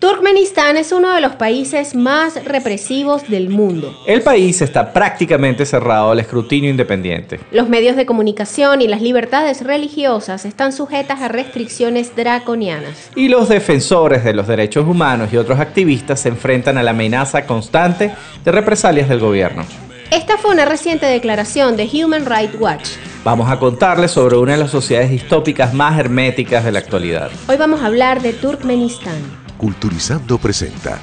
Turkmenistán es uno de los países más represivos del mundo. El país está prácticamente cerrado al escrutinio independiente. Los medios de comunicación y las libertades religiosas están sujetas a restricciones draconianas. Y los defensores de los derechos humanos y otros activistas se enfrentan a la amenaza constante de represalias del gobierno. Esta fue una reciente declaración de Human Rights Watch. Vamos a contarles sobre una de las sociedades distópicas más herméticas de la actualidad. Hoy vamos a hablar de Turkmenistán. Culturizando presenta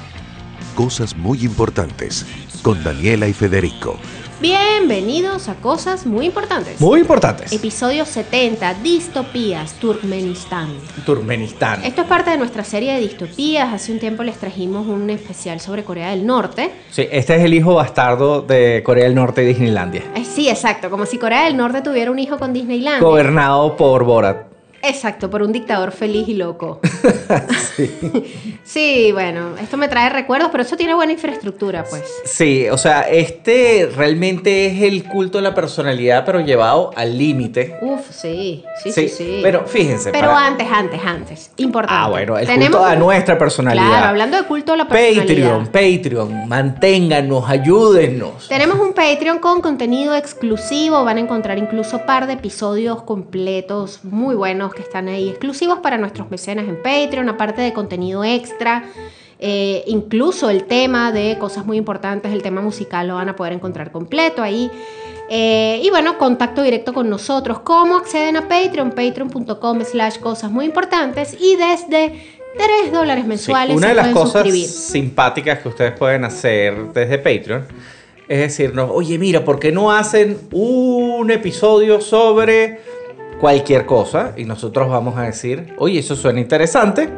Cosas muy importantes con Daniela y Federico. Bienvenidos a Cosas muy importantes. Muy importantes. Episodio 70, Distopías, Turkmenistán. Turkmenistán. Esto es parte de nuestra serie de distopías. Hace un tiempo les trajimos un especial sobre Corea del Norte. Sí, este es el hijo bastardo de Corea del Norte y Disneylandia. Eh, sí, exacto, como si Corea del Norte tuviera un hijo con Disneyland. Gobernado por Borat. Exacto, por un dictador feliz y loco. sí. sí, bueno, esto me trae recuerdos, pero eso tiene buena infraestructura, pues. Sí, o sea, este realmente es el culto de la personalidad, pero llevado al límite. Uf, sí, sí, sí, sí, Pero fíjense. Pero antes, antes, antes. Importante. Ah, bueno, el culto a nuestra personalidad. Claro, hablando de culto a la personalidad. Patreon, Patreon, manténganos, ayúdennos. Tenemos un Patreon con contenido exclusivo, van a encontrar incluso par de episodios completos muy buenos que están ahí exclusivos para nuestros mecenas en Patreon, aparte de contenido extra. Eh, incluso el tema de cosas muy importantes, el tema musical lo van a poder encontrar completo ahí. Eh, y bueno, contacto directo con nosotros. ¿Cómo acceden a Patreon? Patreon.com slash cosas muy importantes y desde 3 dólares mensuales. una de las cosas simpáticas que ustedes pueden hacer desde Patreon es decirnos, oye mira, ¿por qué no hacen un episodio sobre cualquier cosa y nosotros vamos a decir, oye, eso suena interesante,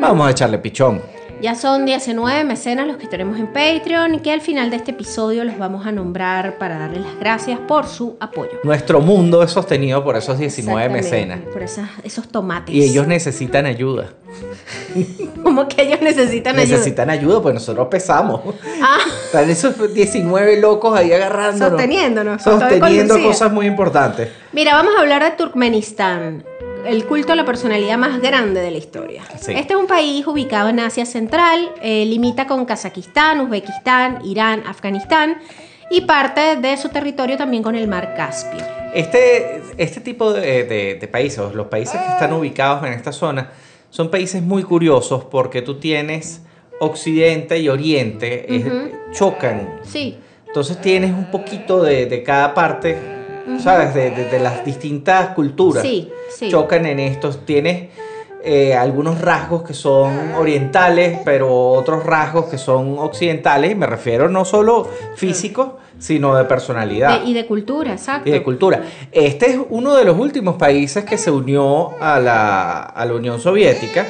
vamos a echarle pichón. Ya son 19 mecenas los que tenemos en Patreon y que al final de este episodio los vamos a nombrar para darles las gracias por su apoyo. Nuestro mundo es sostenido por esos 19 mecenas. Por esos tomates. Y ellos necesitan ayuda. ¿Cómo que ellos necesitan ayuda? Necesitan ayuda, pues nosotros pesamos. Ah. Están esos 19 locos ahí agarrándonos. Sosteniéndonos. Sosteniendo cosas muy importantes. Mira, vamos a hablar de Turkmenistán el culto a la personalidad más grande de la historia. Este es un país ubicado en Asia Central, eh, limita con Kazajistán, Uzbekistán, Irán, Afganistán y parte de su territorio también con el mar Caspio. Este, este tipo de, países, los países que están ubicados en esta zona, son países muy curiosos porque tú tienes Occidente y Oriente, chocan. Sí. Entonces tienes un poquito de, cada parte, ¿sabes? De, las distintas culturas. Sí chocan en estos. Tienes eh, algunos rasgos que son orientales, pero otros rasgos que son occidentales. Y me refiero no solo físicos, sino de personalidad. y de cultura, exacto. Y de cultura. Este es uno de los últimos países que se unió a la, Unión Soviética.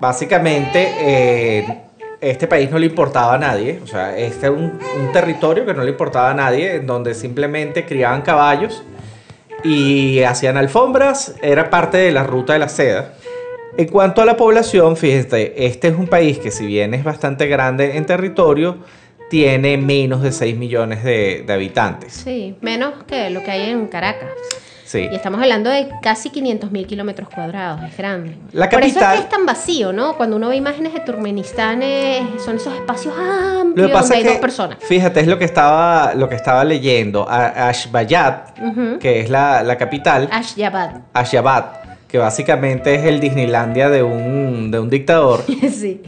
Básicamente, eh, este país no le importaba a nadie. O sea, este es un, territorio que no le importaba a nadie, donde simplemente criaban caballos y hacían alfombras, era parte de la ruta de la seda. En cuanto a la población, fíjate, este es un país que si bien es bastante grande en territorio, tiene menos de 6 millones de, habitantes. Sí, menos que lo que hay en Caracas. Sí. Y estamos hablando de casi 500 mil kilómetros cuadrados, es grande. La capital, Por eso es que es tan vacío, ¿no? Cuando uno ve imágenes de Turkmenistán, son esos espacios amplios donde hay dos personas. Fíjate, es lo que estaba, lo que estaba leyendo. Ashbayat, que es la, capital. Ashgabat. Ashgabat, que básicamente es el Disneylandia de un, de un dictador. sí.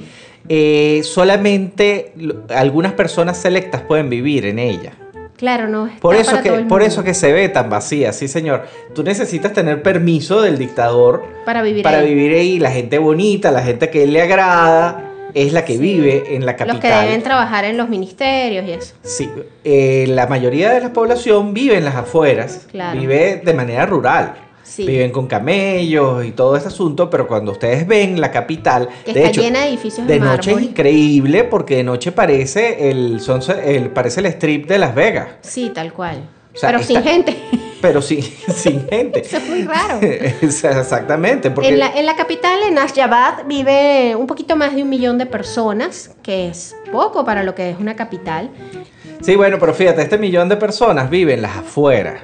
Eh, solamente algunas personas selectas pueden vivir en ella. Claro, no. por eso que por eso que se ve tan vacía, sí, señor. Tú necesitas tener permiso del dictador para vivir para vivir ahí. La gente bonita, la gente que le agrada es la que vive en la capital. Los que deben trabajar en los ministerios y eso. Sí, eh, la mayoría de la población vive en las afueras, vive de manera rural. Sí. viven con camellos y todo ese asunto, pero cuando ustedes ven la capital, Que de está hecho, llena de edificios de de noche es increíble porque de noche parece el, sunset- el parece el strip de Las Vegas, Sí, tal cual. O sea, Pero está- sin gente. Pero sin, sin gente. Eso es muy raro. Exactamente, porque En la, en la capital, en Ashgabat, vive un poquito más de un millón de personas, que es poco para lo que es una capital. Sí, bueno, pero fíjate, este millón de personas viven en las afueras.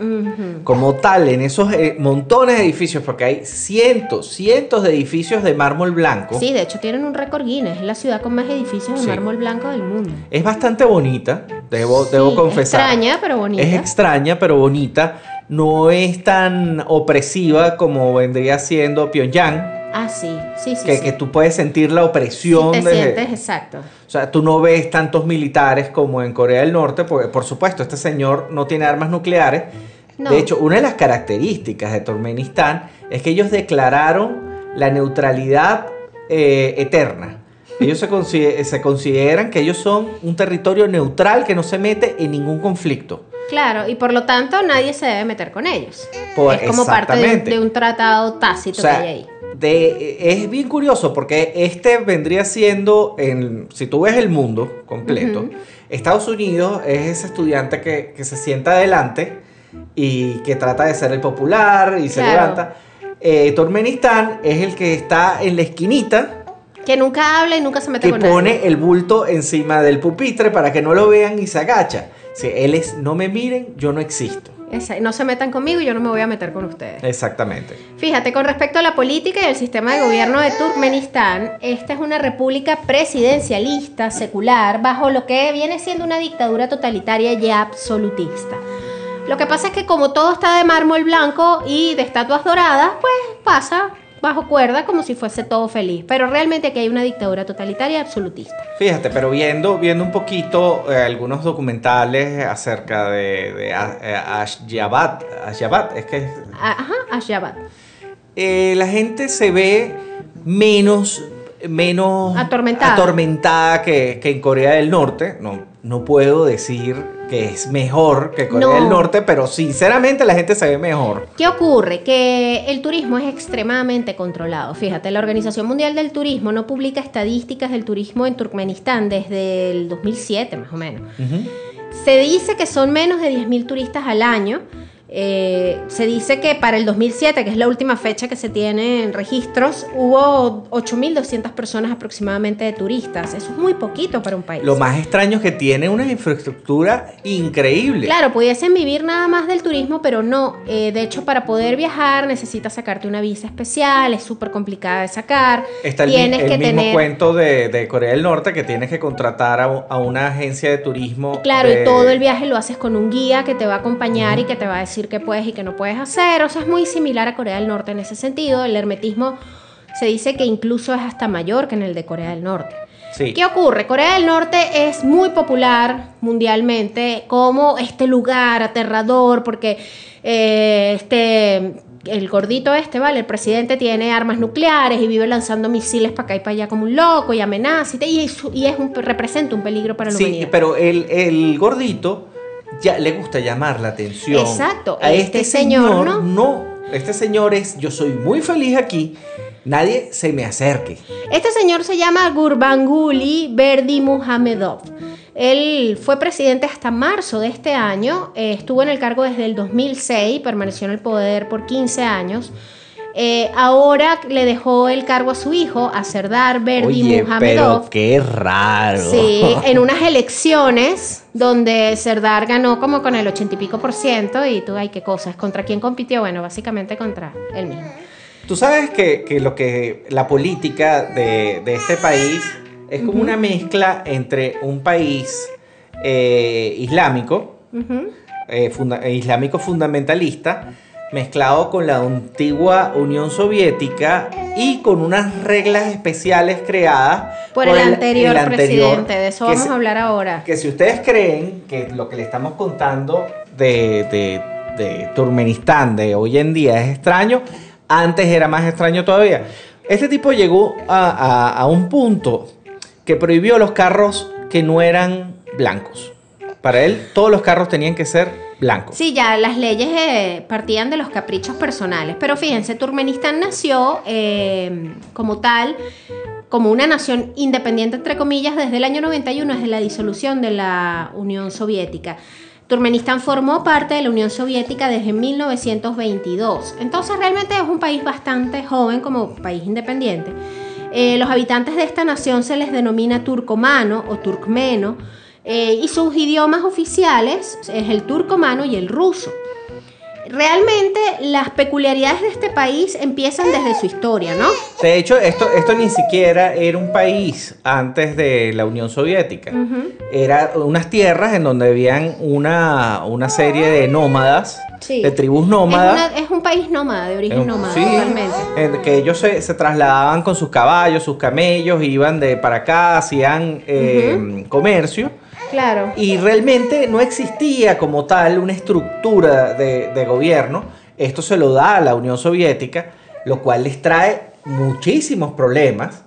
Como tal, en esos eh, montones de edificios, porque hay cientos, cientos de edificios de mármol blanco. Sí, de hecho tienen un récord Guinness. Es la ciudad con más edificios de Sí. mármol blanco del mundo. Es bastante bonita, debo, Sí, debo confesar. Extraña, pero bonita. Es extraña, pero bonita. No es tan opresiva como vendría siendo Pyongyang, Ah, sí, sí, sí. que, sí. que tú puedes sentir la opresión. Sí, te desde- sientes, exacto. O sea, tú no ves tantos militares como en Corea del Norte, porque por supuesto este señor no tiene armas nucleares. No. De hecho, una de las características de Turkmenistán es que ellos declararon la neutralidad eh, eterna. Ellos se, consi- se consideran que ellos son un territorio neutral que no se mete en ningún conflicto. Claro, y por lo tanto nadie se debe meter con ellos. Pues, es como parte de un, exactamente. de un tratado tácito O sea, que hay ahí. de- es bien curioso porque este vendría siendo, en, si tú ves el mundo completo, Ujú. Estados Unidos es ese estudiante que, que se sienta adelante y que trata de ser el popular y se Claro. levanta. Eh, Turkmenistán es el que está en la esquinita Que nunca habla y nunca se mete que con pone nadie. el bulto encima del pupitre para que no lo vean y se agacha. Si él es, no me miren, yo no existo. Esa- no se metan conmigo y yo no me voy a meter con ustedes. Exactamente. Fíjate, con respecto a la política y el sistema de gobierno de Turkmenistán, esta es una república presidencialista, secular, bajo lo que viene siendo una dictadura totalitaria y absolutista. Lo que pasa es que como todo está de mármol blanco y de estatuas doradas, pues pasa bajo cuerda como si fuese todo feliz. Pero realmente aquí hay una dictadura totalitaria absolutista. Fíjate, pero viendo, viendo un poquito eh, algunos documentales acerca de, de eh, Ashgabat, Ashgabat, es que Ajá, Ashgabat. eh, la gente se ve menos, menos Atormentada. atormentada que, que en Corea del Norte. No, no puedo decir que es mejor que Corea No. del Norte, pero sinceramente la gente se ve mejor. ¿Qué ocurre? Que el turismo es extremadamente controlado. Fíjate, la Organización Mundial del Turismo no publica estadísticas del turismo en Turkmenistán desde el 2007 más o menos. Se dice que son menos de 10.000 turistas al año. Eh, se dice que para el 2007, que es la última fecha que se tiene en registros, hubo 8.200 personas aproximadamente de turistas. Eso es muy poquito para un país. Lo más extraño es que tiene una infraestructura increíble. Claro, pudiesen vivir nada más del turismo, pero no. Eh, de hecho, para poder viajar necesitas sacarte una visa especial, es súper complicada de sacar. Está el, Tienes el que mismo tener. cuento de, de Corea del Norte que tienes que contratar a, a una agencia de turismo. Claro, de- y todo el viaje lo haces con un guía que te va a acompañar y que te va a decir qué puedes y qué no puedes hacer. O sea, es muy similar a Corea del Norte en ese sentido. El hermetismo se dice que incluso es hasta mayor que en el de Corea del Norte. Sí. ¿Qué ocurre? Corea del Norte es muy popular mundialmente como este lugar aterrador porque eh, este el gordito este, ¿vale? El presidente tiene armas nucleares y vive lanzando misiles para acá y para allá como un loco y amenaza y, y es, un, representa un peligro para la Sí, humanidad. pero el, el gordito ya le gusta llamar la atención. Exacto, A este este, señor, señor, no. Este señor es, yo soy muy feliz aquí, nadie se me acerque. Este señor se llama Gurbanguly Berdi Muhamedov. Él fue presidente hasta marzo de este año, eh, estuvo en el cargo desde el 2006, permaneció en el poder por 15 años. Eh, ahora le dejó el cargo a su hijo, a Serdar Berdi Oye, Muhamedov. pero qué raro. Sí, en unas elecciones donde Serdar ganó como con el ochenta y pico por ciento y tú, ay, qué cosas. ¿Contra quién compitió? Bueno, básicamente contra él mismo. Tú sabes que, que lo que la política de, de este país es como una mezcla entre un país eh, islámico, eh, funda- eh, islámico fundamentalista, mezclado con la antigua Unión Soviética y con unas reglas especiales creadas Por, el, anterior el anterior, presidente, de eso vamos a hablar ahora. Que si ustedes creen que lo que le estamos contando de, de, de Turkmenistán de hoy en día es extraño, antes era más extraño todavía. Este tipo llegó a, a- a un punto que prohibió los carros que no eran blancos. Para él, todos los carros tenían que ser blanco. Sí, ya las leyes eh, partían de los caprichos personales. Pero fíjense, Turkmenistán nació eh, como tal, como una nación independiente, entre comillas, desde el año 91, desde la disolución de la Unión Soviética. Turkmenistán formó parte de la Unión Soviética desde 1922. Entonces realmente es un país bastante joven como país independiente. Eh, los habitantes de esta nación se les denomina turcomano o turcmeno eh, y sus idiomas oficiales es el turcomano y el ruso. Realmente las peculiaridades de este país empiezan desde su historia, ¿no? De hecho, esto, esto ni siquiera era un país antes de la Unión Soviética. Era unas tierras en donde habían una, una serie de nómadas, Sí. de tribus Es, nómadas. una- es un país nómada, de origen nómada, sí, totalmente. en que ellos se, se trasladaban con sus caballos, sus camellos, iban de para acá, hacían eh, comercio. Y realmente no existía como tal una estructura de, de gobierno. Esto se lo da a la Unión Soviética, lo cual les trae muchísimos problemas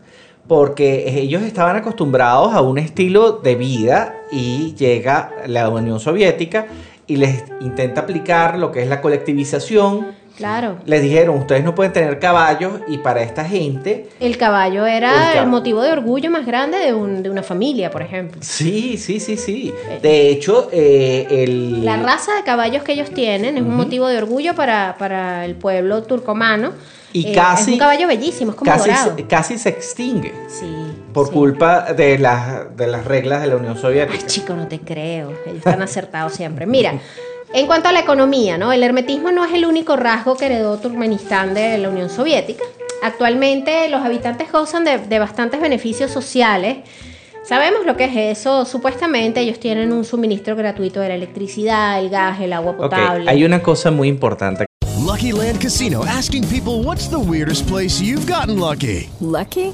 porque ellos estaban acostumbrados a un estilo de vida y llega la Unión Soviética y les intenta aplicar lo que es la colectivización. Claro. Les dijeron, ustedes no pueden tener caballos y para esta gente El caballo El era el motivo de orgullo más grande de, un- de una familia, por ejemplo. Sí, sí, sí, sí. De hecho, eh, el... La raza de caballos que ellos tienen es un motivo de orgullo para, para el pueblo turcomano. Y Eh, casi- Es un caballo bellísimo, es como casi, dorado. se, casi se extingue Sí. por sí. culpa de las, de las reglas de la Unión Soviética. Ay, chico, no te creo. Ellos están acertados siempre. Mira, en cuanto a la economía, ¿no? El hermetismo no es el único rasgo que heredó Turkmenistán de la Unión Soviética. Actualmente los habitantes gozan de, de bastantes beneficios sociales. Sabemos lo que es eso. Supuestamente ellos tienen un suministro gratuito de la electricidad, el gas, el agua potable. hay una cosa muy importante. Lucky Land Casino asking people what's the weirdest place you've gotten lucky? Lucky?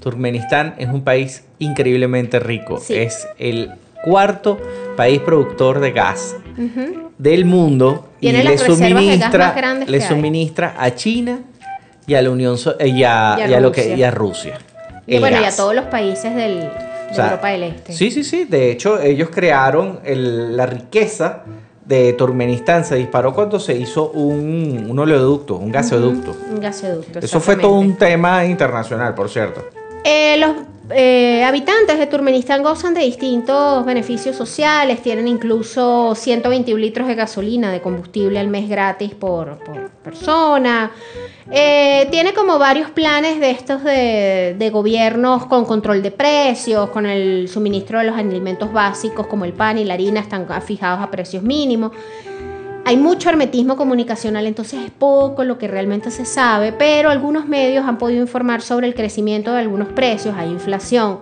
Turkmenistán es un país increíblemente rico. Sí. Es el cuarto país productor de gas del mundo Tiene y las le reservas de gas suministra, le hay. suministra a China y a la Unión So- eh, y a, Y a y a lo que Rusia. y a Rusia. Y bueno, y a gas. todos los países del, de O sea, Europa del Este. Sí, sí, sí. De hecho, ellos crearon el- la riqueza de Turkmenistán. Se disparó cuando se hizo un, un oleoducto, un gasoducto. Un gasoducto. Eso fue todo un tema internacional, por cierto. Eh, los eh, habitantes de Turkmenistán gozan de distintos beneficios sociales, tienen incluso 121 litros de gasolina de combustible al mes gratis por, por persona. Eh, tiene como varios planes de estos de, de gobiernos con control de precios, con el suministro de los alimentos básicos como el pan y la harina están fijados a precios mínimos. Hay mucho hermetismo comunicacional, entonces es poco lo que realmente se sabe, pero algunos medios han podido informar sobre el crecimiento de algunos precios, hay inflación,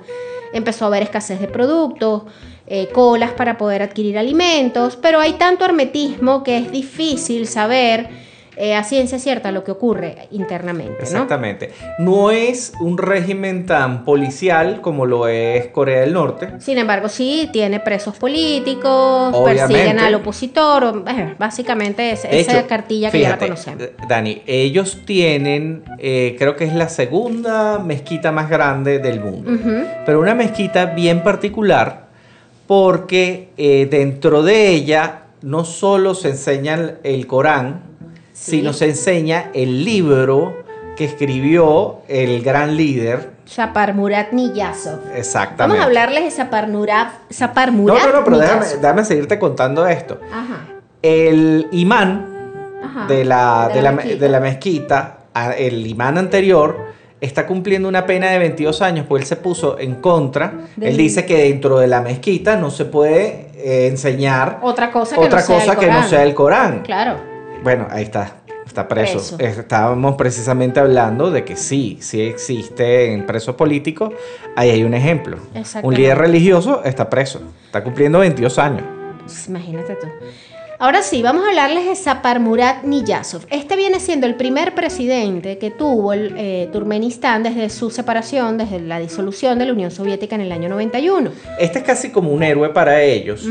empezó a haber escasez de productos, eh, colas para poder adquirir alimentos, pero hay tanto hermetismo que es difícil saber eh, a ciencia cierta lo que ocurre internamente. ¿no? Exactamente. ¿no? es un régimen tan policial como lo es Corea del Norte. Sin embargo, sí, tiene presos políticos, Obviamente. persiguen al opositor, básicamente es De esa hecho, cartilla que ya la conocemos. eh, Dani, ellos tienen, eh, creo que es la segunda mezquita más grande del mundo. Pero una mezquita bien particular porque eh, dentro de ella no solo se enseña el Corán, Sí. sino se enseña el libro que escribió el gran líder. Sapar Murat Niyazov. Exactamente. Vamos a hablarles de Sapar Murat, No, Murat no, no, pero déjame, déjame seguirte contando esto. Ajá, El imán ajá. de la, de, la, me- mezquita. de la mezquita, el imán anterior, está cumpliendo una pena de 22 años, porque él se puso en contra. Del- Él dice que dentro de la mezquita no se puede eh, enseñar Otra cosa que otra no sea cosa el que no sea el Corán. Claro. Bueno, ahí está. Está preso. Preso. Estábamos precisamente hablando de que sí, sí existe en preso político. Ahí hay un ejemplo. Un líder religioso está preso. Está cumpliendo 22 años. Pues, imagínate tú. Ahora sí, vamos a hablarles de Saparmurat Niyazov. Este viene siendo el primer presidente que tuvo el eh, Turkmenistán desde su separación, desde la disolución de la Unión Soviética en el año 91. Este es casi como un héroe para ellos,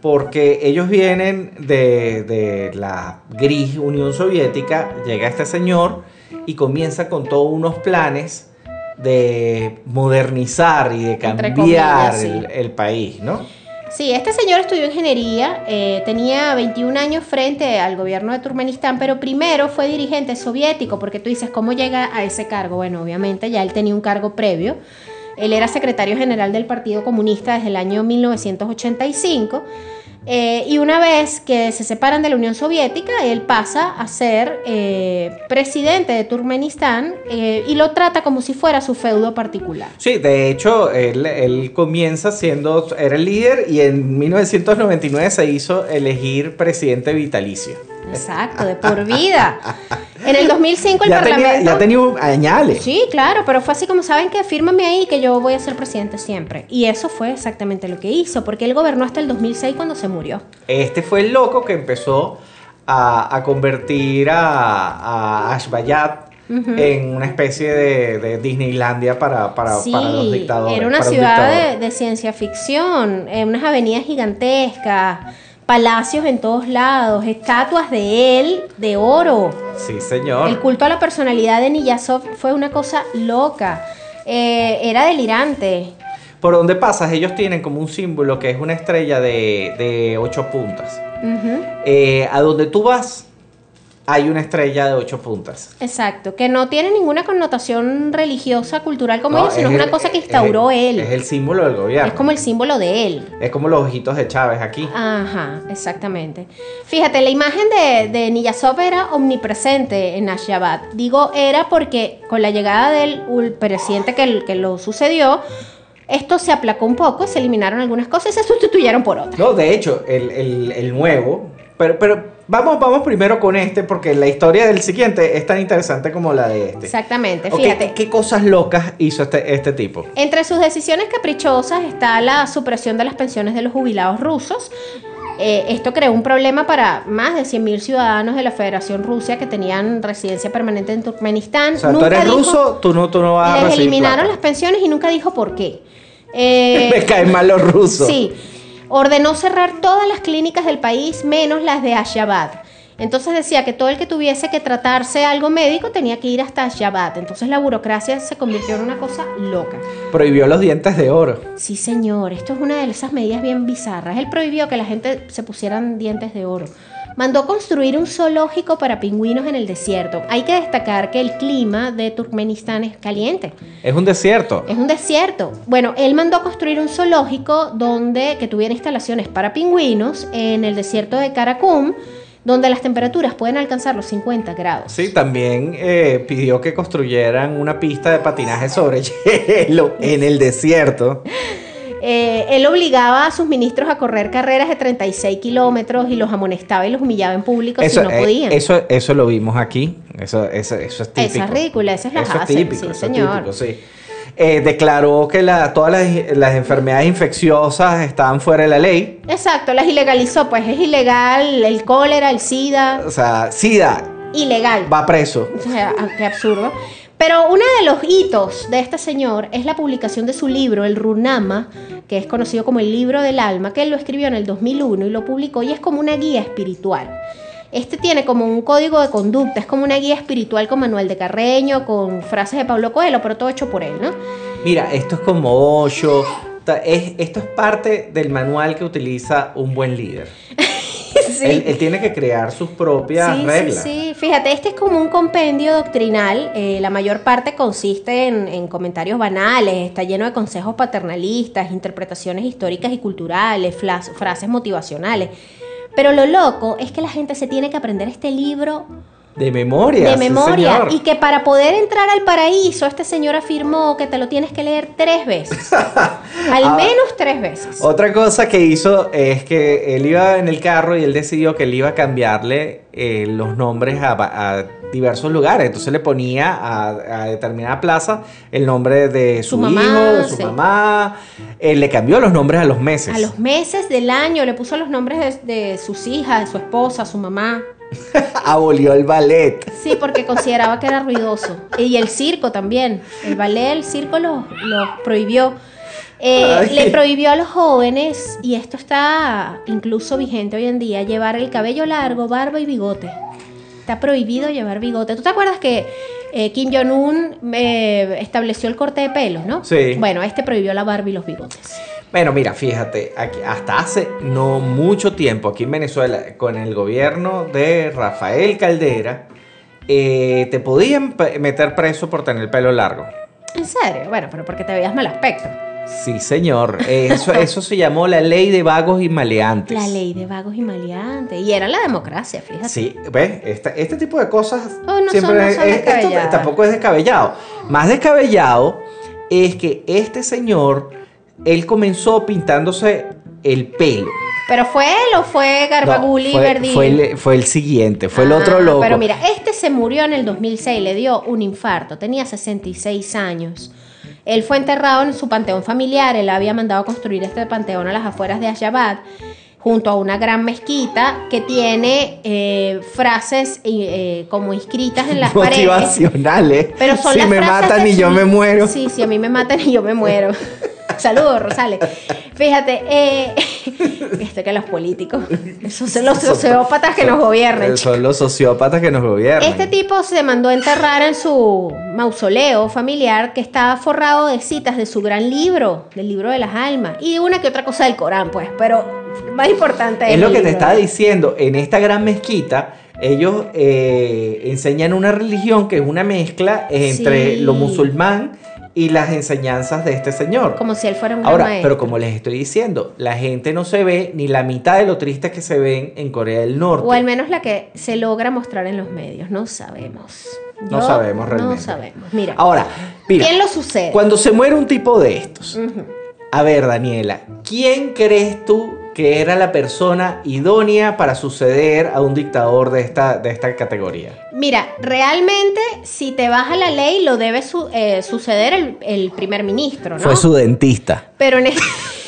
porque ellos vienen de, de la gris Unión Soviética, llega este señor y comienza con todos unos planes de modernizar y de cambiar comillas, sí. el, el país, ¿no? Sí, este señor estudió ingeniería, eh, tenía 21 años frente al gobierno de Turkmenistán, pero primero fue dirigente soviético, porque tú dices, ¿cómo llega a ese cargo? Bueno, obviamente ya él tenía un cargo previo. Él era secretario general del Partido Comunista desde el año 1985. Eh, y una vez que se separan de la Unión Soviética, él pasa a ser eh, presidente de Turkmenistán eh, y lo trata como si fuera su feudo particular. Sí, de hecho, él, él comienza siendo, era el líder y en 1999 se hizo elegir presidente vitalicio. Exacto, de por vida. En el 2005 el ya, tenía, Parlamento... ya tenía un- añales. Sí, claro, pero fue así como saben que fírmame ahí que yo voy a ser presidente siempre. Y eso fue exactamente lo que hizo, porque él gobernó hasta el 2006 cuando se murió. Este fue el loco que empezó a, a convertir a, a Ashbayat en una especie de, de Disneylandia para, para, sí, para los dictadores. era una un ciudad de ciencia ficción, eh, unas avenidas gigantescas, palacios en todos lados, estatuas de él de oro. Sí, señor. El culto a la personalidad de Niyazov fue una cosa loca. Eh, era delirante. Por donde pasas, ellos tienen como un símbolo que es una estrella de, de ocho puntas. Eh, a donde tú vas, hay una estrella de ocho puntas. Exacto, que no tiene ninguna connotación religiosa, cultural como No, ellos, sino es el- una cosa que instauró es- él. Es el símbolo del gobierno. Es como el símbolo de él. Es como los ojitos de Chávez aquí. Ajá, exactamente. Fíjate, la imagen de, de Niyazov era omnipresente en Ashgabat. Digo era porque con la llegada del presidente que, que lo sucedió, esto se aplacó un poco, se eliminaron algunas cosas y se sustituyeron por otras. No, de hecho, el, el- el nuevo. Pero, pero vamos, vamos primero con este, porque la historia del siguiente es tan interesante como la de este. Exactamente, fíjate. ¿Qué cosas locas hizo este, este tipo? Entre sus decisiones caprichosas está la supresión de las pensiones de los jubilados rusos. Eh, esto creó un problema para más de 100.000 ciudadanos de la Federación Rusia que tenían residencia permanente en Turkmenistán. O sea, tú Nunca eres dijo- ruso, tú no, tú no vas a Les eliminaron las pensiones y nunca dijo por qué. Eh, Me caen mal los rusos. Sí, ordenó cerrar todas las clínicas del país menos las de Ashgabat. Entonces decía que todo el que tuviese que tratarse algo médico tenía que ir hasta Ashgabat. Entonces la burocracia se convirtió en una cosa loca. Prohibió los dientes de oro. Sí, señor, esto es una de esas medidas bien bizarras. Él prohibió que la gente se pusieran dientes de oro. Mandó construir un zoológico para pingüinos en el desierto. Hay que destacar que el clima de Turkmenistán es caliente. Es un desierto. Es un desierto. Bueno, él mandó construir un zoológico donde que tuviera instalaciones para pingüinos en el desierto de Karakum, donde las temperaturas pueden alcanzar los 50 grados. Sí, también eh, pidió que construyeran una pista de patinaje sobre hielo en el desierto. Eh, él obligaba a sus ministros a correr carreras de 36 kilómetros y los amonestaba y los humillaba en público si no eh, podían. eso, eso lo vimos aquí. Eso, eso, eso es típico. Esa es ridícula, esas las Eso es típico, sí, eso es señor. típico, sí. Eh, declaró que la- todas las, las enfermedades infecciosas estaban fuera de la ley. Exacto, las ilegalizó, pues es ilegal el cólera, el SIDA, O sea, SIDA ilegal. va preso. O sea, ah, qué absurdo. Pero uno de los hitos de este señor es la publicación de su libro, el Runama, que es conocido como el libro del alma, que él lo escribió en el 2001 y lo publicó y es como una guía espiritual. Este tiene como un código de conducta, es como una guía espiritual con Manuel de Carreño, con frases de Pablo Coelho, pero todo hecho por él, ¿no? Mira, esto es como Osho. es- esto es parte del manual que utiliza un buen líder. Sí. Él, él tiene que crear sus propias Sí, reglas. sí, sí. Fíjate, este es como un compendio doctrinal. eh, la mayor parte consiste en, en comentarios banales, está lleno de consejos paternalistas, interpretaciones históricas y culturales, flas- frases motivacionales. Pero lo loco es que la gente se tiene que aprender este libro De memoria. de sí, memoria señor. y que para poder entrar al paraíso este señor afirmó que te lo tienes que leer tres veces al Ah. menos tres veces Otra cosa que hizo es que él iba en el carro y él decidió que él iba a cambiarle eh, los nombres a, a diversos lugares. Entonces le ponía a, a determinada plaza el nombre de su, Su mamá, hijo, de su sí. mamá. Eh, le cambió los nombres a los meses. a los meses del año le puso los nombres de, de sus hijas de su esposa su mamá Abolió el ballet. Sí, porque consideraba que era ruidoso. Y el circo también. El ballet, el circo los los prohibió. Eh, le prohibió a los jóvenes, y esto está incluso vigente hoy en día, llevar el cabello largo, barba y bigote. Está prohibido llevar bigote. ¿Tú te acuerdas que eh, Kim Jong-un eh, estableció el corte de pelos, no? Sí. Bueno, este prohibió la barba y los bigotes. Bueno, mira, fíjate, aquí- hasta hace no mucho tiempo aquí en Venezuela, con el gobierno de Rafael Caldera, eh, te podían meter preso por tener el pelo largo. ¿En serio? Bueno, pero porque te veías mal aspecto. Sí, señor. Eso, eso se llamó la ley de vagos y maleantes. La ley de vagos y maleantes. Y era la democracia, fíjate. Sí, ¿ves? Esta- este tipo de cosas Oh, no siempre son- no es- son es- esto tampoco es descabellado. Más descabellado es que este señor, él comenzó pintándose el pelo. ¿Pero fue él o fue Garbaguli No, fue, Verdini? fue el, fue el siguiente, fue el Ah, otro loco. Pero mira, este se murió en el 2006, le dio un infarto, tenía 66 años. Él fue enterrado en su panteón familiar, él había mandado construir este panteón a las afueras de Ashabad, junto a una gran mezquita que tiene eh, frases eh, como inscritas en las paredes. Motivacionales. Pero son si las me frases matan y yo me muero. Sí, sí, a mí me matan y yo me muero. Saludos, Rosales. Fíjate, eh, esto que los políticos, esos son los sociópatas que nos gobiernan. Son los sociópatas que nos gobiernan. Este tipo se mandó a enterrar en su mausoleo familiar que estaba forrado de citas de su gran libro, del libro de las almas, y una que otra cosa del Corán, pues, pero más importante Es el lo que te estaba diciendo. En esta gran mezquita, ellos eh, enseñan una religión que es una mezcla entre Sí. lo musulmán y las enseñanzas de este señor. Como si él fuera un Ahora, maestro. pero como les estoy diciendo, la gente no se ve ni la mitad de lo tristes que se ven en Corea del Norte. O al menos la que se logra mostrar en los medios, no sabemos. No sabemos realmente. No sabemos. Mira, Ahora, mira, ¿quién lo sucede? cuando se muere un tipo de estos, a ver, Daniela, ¿quién crees tú que era la persona idónea para suceder a un dictador de esta, de esta categoría? Mira, realmente, si te vas a la ley, lo debe su- eh, suceder el, el primer ministro, ¿no? Fue su dentista. Pero, en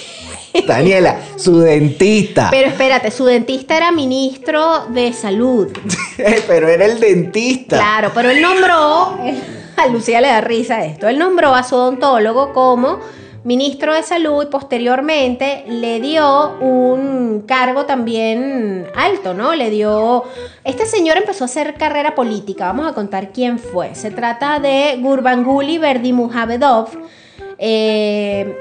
Daniela, su dentista. pero espérate, su dentista era ministro de salud. Pero era el dentista. Claro, pero él nombró, a Lucía le da risa esto, él nombró a su odontólogo como ministro de salud y posteriormente le dio un cargo también alto, ¿no? Le dio... Este señor empezó a hacer carrera política, vamos a contar quién fue. Se trata de Gurbanguly Berdimuhamedov, eh,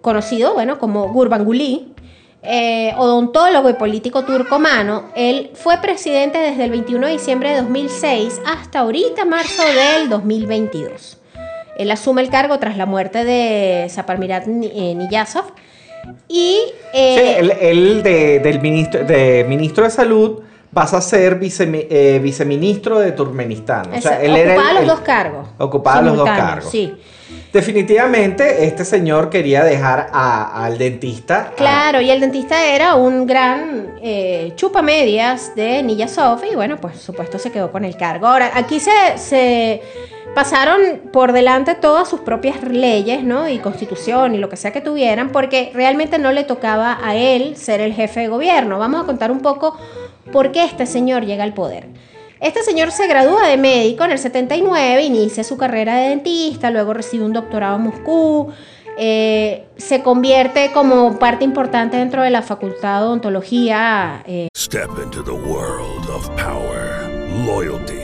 conocido, bueno, como Gurbanguly, eh, odontólogo y político turcomano. Él fue presidente desde el 21 de diciembre de 2006 hasta ahorita, marzo del 2022. Él asume el cargo tras la muerte de Saparmirat Ni- eh, Niyazov. Y eh, Sí, él, él de, del ministro, de ministro de salud pasa a ser eh, viceministro de Turkmenistán. O sea, él era el- ocupaba los el- dos cargos. Ocupaba los dos cargos. Sí. Definitivamente, este señor quería dejar a- al dentista. Claro, y el dentista era un gran eh, chupamedias de Niyazov y bueno, pues supuesto se quedó con el cargo. Ahora, aquí se, se pasaron por delante todas sus propias leyes, ¿no? Y constitución y lo que sea que tuvieran, porque realmente no le tocaba a él ser el jefe de gobierno. Vamos a contar un poco por qué este señor llega al poder. Este señor se gradúa de médico en el 79, inicia su carrera de dentista, luego recibe un doctorado en Moscú, eh, se convierte como parte importante dentro de la facultad de odontología. eh, Step into the world of power, loyalty,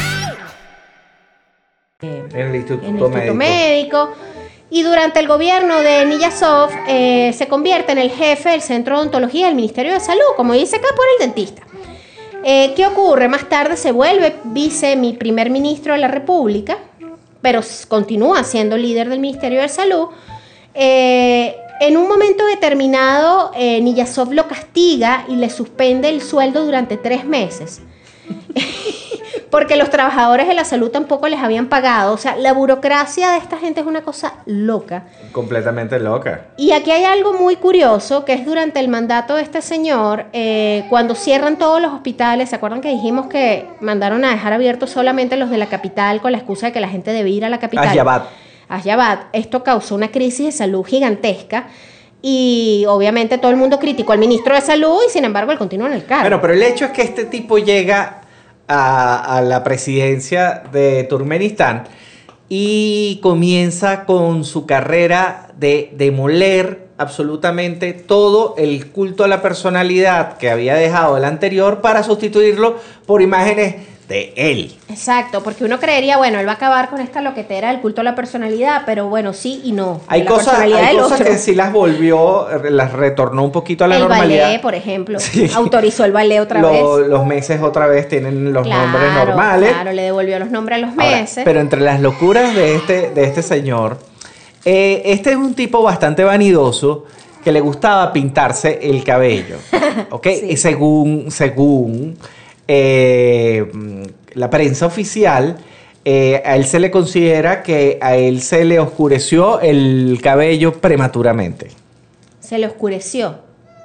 En el Instituto, en el Instituto Médico. Médico. Y durante el gobierno de Niyazov eh, se convierte en el jefe del Centro de Odontología del Ministerio de Salud, como dice acá por el dentista. Eh, ¿Qué ocurre? Más tarde se vuelve vice mi primer ministro de la República, pero continúa siendo líder del Ministerio de Salud. Eh, en un momento determinado, eh, Niyazov lo castiga y le suspende el sueldo durante tres meses. Porque los trabajadores de la salud tampoco les habían pagado. O sea, la burocracia de esta gente es una cosa loca. Completamente loca. Y aquí hay algo muy curioso, que es durante el mandato de este señor, eh, cuando cierran todos los hospitales, ¿se acuerdan que dijimos que mandaron a dejar abiertos solamente los de la capital con la excusa de que la gente debía ir a la capital? Ashgabat. Ashgabat. Esto causó una crisis de salud gigantesca y obviamente todo el mundo criticó al ministro de salud y sin embargo él continúa en el cargo. Bueno, pero el hecho es que este tipo llega a, la presidencia de Turkmenistán y comienza con su carrera de demoler absolutamente todo el culto a la personalidad que había dejado el anterior para sustituirlo por imágenes de él. Exacto, porque uno creería, bueno, él va a acabar con esta loquetera del culto a la personalidad, pero bueno, sí y no. Hay La cosas, hay que sí las volvió, las retornó un poquito a la el normalidad. ballet, por ejemplo, Sí. autorizó el ballet otra Lo- vez. Los meses otra vez tienen los Claro, nombres normales. Claro, le devolvió los nombres a los Ahora, meses. pero entre las locuras de este, de este señor, eh, este es un tipo bastante vanidoso que le gustaba pintarse el cabello. ¿Ok? Y según, según eh, la prensa oficial, eh, a él se le considera que a él se le oscureció el cabello prematuramente. Se le oscureció.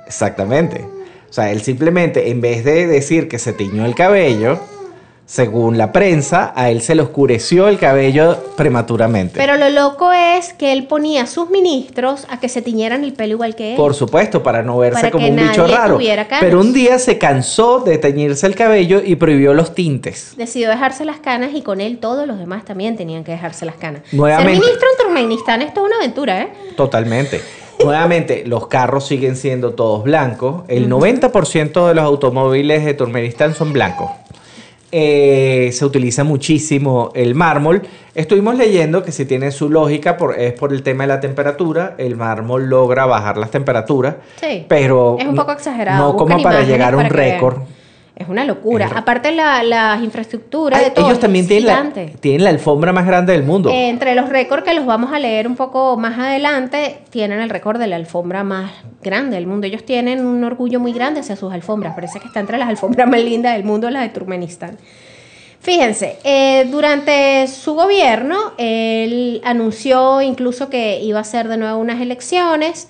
Exactamente. O sea, él simplemente, en vez de decir que se tiñó el cabello, según la prensa, a él se le oscureció el cabello prematuramente. Pero lo loco es que él ponía a sus ministros a que se tiñeran el pelo igual que él. Por supuesto, para no verse Para como un bicho raro. tuviera canas. Pero un día se cansó de teñirse el cabello y prohibió los tintes. Decidió dejarse las canas y con él todos los demás también tenían que dejarse las canas. Nuevamente. Ser ministro en Turkmenistán esto es una aventura, ¿eh? Totalmente. Nuevamente, los carros siguen siendo todos blancos. El 90% de los automóviles de Turkmenistán son blancos. Eh, se utiliza muchísimo el mármol. Estuvimos leyendo que si tiene su lógica por, es por el tema de la temperatura. El mármol logra bajar las temperaturas, Sí. pero Es un no- poco exagerado. no Buscan como para llegar a un récord. Es una locura. Es Aparte la- las infraestructuras Ay, de todo. ellos también tienen la, tienen la alfombra más grande del mundo. Eh, entre los récords que los vamos a leer un poco más adelante, tienen el récord de la alfombra más grande del mundo. Ellos tienen un orgullo muy grande hacia sus alfombras. Parece que está entre las alfombras más lindas del mundo, la de Turkmenistán. Fíjense, eh, durante su gobierno, él anunció incluso que iba a hacer de nuevo unas elecciones,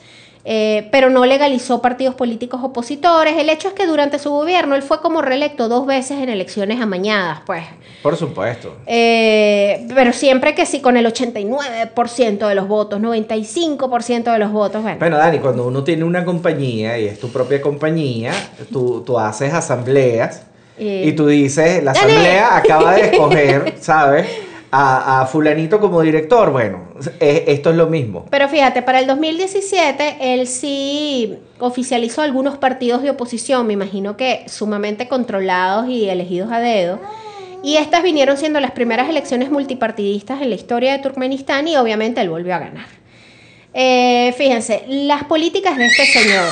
eh, pero no legalizó partidos políticos opositores. El hecho es que durante su gobierno él fue como reelecto dos veces en elecciones amañadas, pues. Por supuesto. Eh, pero siempre que sí, con el 89% de los votos, 95% de los votos, bueno. Bueno, Dani, cuando uno tiene una compañía y es tu propia compañía, tú, tú haces asambleas Eh, y tú dices, la asamblea acaba de escoger, ¿sabes? A, a fulanito como director. Bueno, es- esto es lo mismo. Pero fíjate, para el 2017 él sí oficializó algunos partidos de oposición, me imagino que sumamente controlados y elegidos a dedo. Y estas vinieron siendo las primeras elecciones multipartidistas en la historia de Turkmenistán y obviamente él volvió a ganar. Eh, fíjense, las políticas de este señor.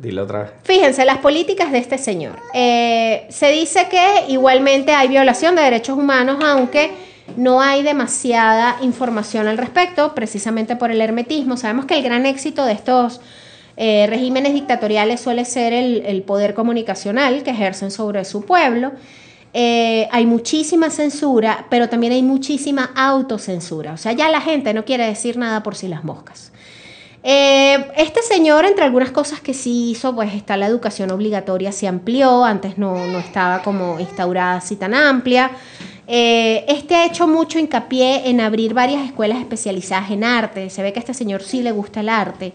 Dilo otra vez. Fíjense, las políticas de este señor. Eh, se dice que igualmente hay violación de derechos humanos, aunque no hay demasiada información al respecto, precisamente por el hermetismo. Sabemos que el gran éxito de estos eh, regímenes dictatoriales suele ser el, poder comunicacional que ejercen sobre su pueblo. eh, hay muchísima censura, pero también hay muchísima autocensura. O sea, ya la gente no quiere decir nada por si las moscas. Eh, este señor, entre algunas cosas que sí hizo, pues está la educación obligatoria, se amplió, antes no, no estaba como instaurada así tan amplia. Eh, este ha hecho mucho hincapié en abrir varias escuelas especializadas en arte. Se ve que a este señor sí le gusta el arte.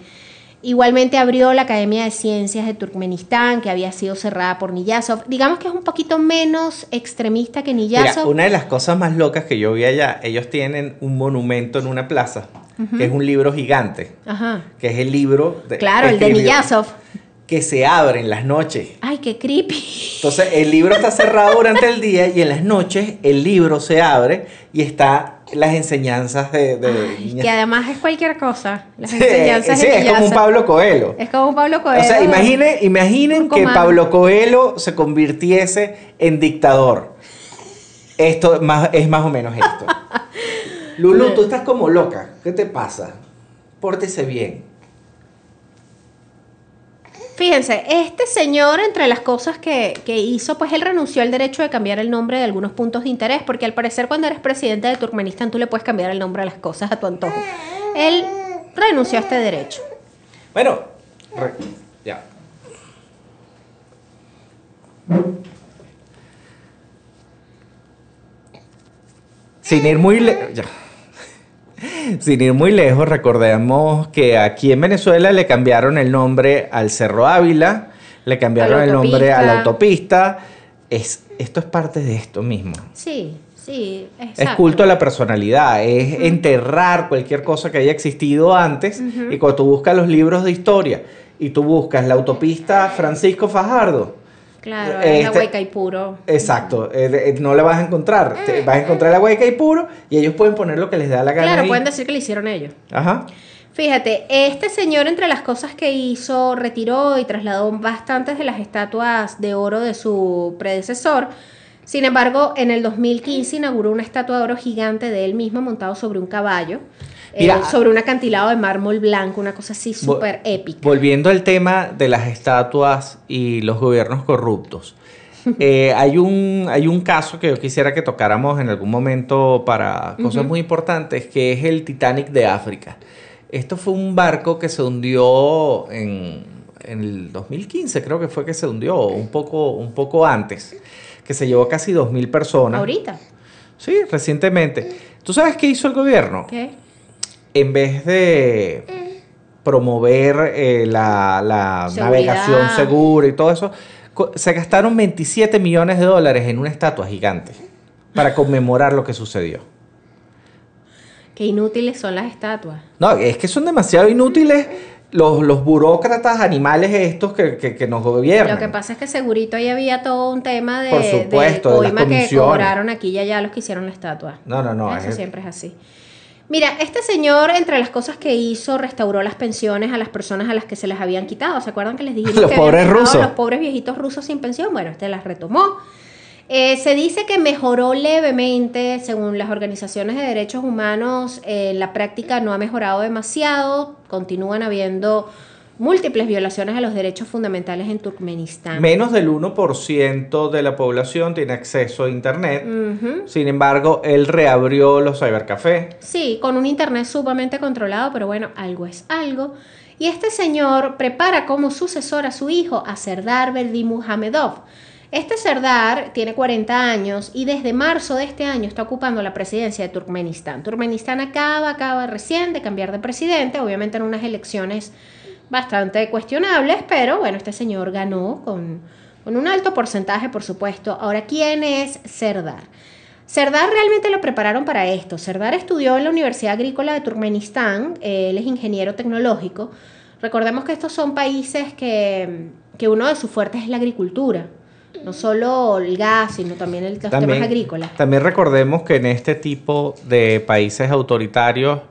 Igualmente abrió la Academia de Ciencias de Turkmenistán, que había sido cerrada por Niyazov. Digamos que es un poquito menos extremista que Niyazov. Mira, una de las cosas más locas que yo vi allá, ellos tienen un monumento en una plaza, que es un libro gigante, Ajá. que es el libro... De, Claro, el de Niyazov. Que se abre en las noches. Ay, qué creepy. Entonces el libro está cerrado durante el día y en las noches el libro se abre y está las enseñanzas de... de Que además es cualquier cosa. Las Sí, enseñanzas sí, es como un. Pablo Coelho. Es como un Pablo Coelho. O sea, imagine, imaginen que. Pablo Coelho se convirtiese en dictador. Esto más, es más o menos esto. Lulu, tú estás como loca. ¿Qué te pasa? Pórtese bien. Fíjense, este señor, entre las cosas que, que hizo, pues él renunció al derecho de cambiar el nombre de algunos puntos de interés, porque al parecer cuando eres presidente de Turkmenistán tú le puedes cambiar el nombre a las cosas a tu antojo. Él renunció a este derecho. Bueno, ya. Sin ir muy lejos, Sin ir muy lejos, recordemos que aquí en Venezuela le cambiaron el nombre al Cerro Ávila, le cambiaron el nombre a la autopista. Es, esto es parte de esto mismo. Sí, sí, Es culto a la personalidad, es enterrar cualquier cosa que haya existido antes. Y cuando tú buscas los libros de historia y tú buscas la autopista Francisco Fajardo, Claro, es la Este- hueca y puro. exacto, eh, eh, no la vas a encontrar. Te- vas a encontrar la hueca y puro y ellos pueden poner lo que les da la gana. Claro, ahí. pueden decir que lo hicieron ellos. Ajá. Fíjate, este señor entre las cosas que hizo, retiró y trasladó bastantes de las estatuas de oro de su predecesor. Sin embargo, en el 2015 inauguró una estatua de oro gigante de él mismo montado sobre un caballo, eh, Mira, sobre un acantilado de mármol blanco, una cosa así súper épica. Volviendo al tema de las estatuas y los gobiernos corruptos. eh, hay, un, hay un caso que yo quisiera que tocáramos en algún momento para cosas muy importantes, que es el Titanic de África. Esto fue un barco que se hundió en, en el 2015, creo que fue que se hundió, un poco, un poco antes, que se llevó casi 2.000 personas. Ahorita. Sí, recientemente. ¿Tú sabes qué hizo el gobierno? ¿Qué? En vez de promover eh, la, la navegación segura y todo eso, se gastaron 27 millones de dólares en una estatua gigante para conmemorar lo que sucedió. Qué inútiles son las estatuas. No, es que son demasiado inútiles los, los burócratas animales estos que, que- que nos gobiernan. Lo que pasa es que segurito ahí había todo un tema de, Por supuesto, de las coima que cobraron aquí y allá los que hicieron la estatua. No, no, no. Eso es- siempre es así. Mira, este señor, entre las cosas que hizo, restauró las pensiones a las personas a las que se les habían quitado. ¿Se acuerdan que les dijimos Los que pobres rusos. Los pobres viejitos rusos sin pensión. Bueno, este las retomó. Eh, se dice que mejoró levemente, según las organizaciones de derechos humanos, eh, la práctica no ha mejorado demasiado. Continúan habiendo múltiples violaciones a los derechos fundamentales en Turkmenistán. Menos del 1% de la población tiene acceso a Internet. Sin embargo, él reabrió los cybercafés. Sí, con un internet sumamente controlado, pero bueno, algo es algo. Y este señor prepara como sucesor a su hijo, a Serdar Berdimuhamedov. Este Serdar tiene 40 años y desde marzo de este año está ocupando la presidencia de Turkmenistán. Turkmenistán acaba, acaba recién de cambiar de presidente, obviamente en unas elecciones bastante cuestionables, pero bueno, este señor ganó con, con un alto porcentaje, por supuesto. Ahora, ¿quién es Serdar? Serdar realmente lo prepararon para esto. Serdar estudió en la Universidad Agrícola de Turkmenistán, él es ingeniero tecnológico. Recordemos que estos son países que, que uno de sus fuertes es la agricultura. No solo el gas, sino también el, los temas agrícolas. también recordemos que en este tipo de países autoritarios,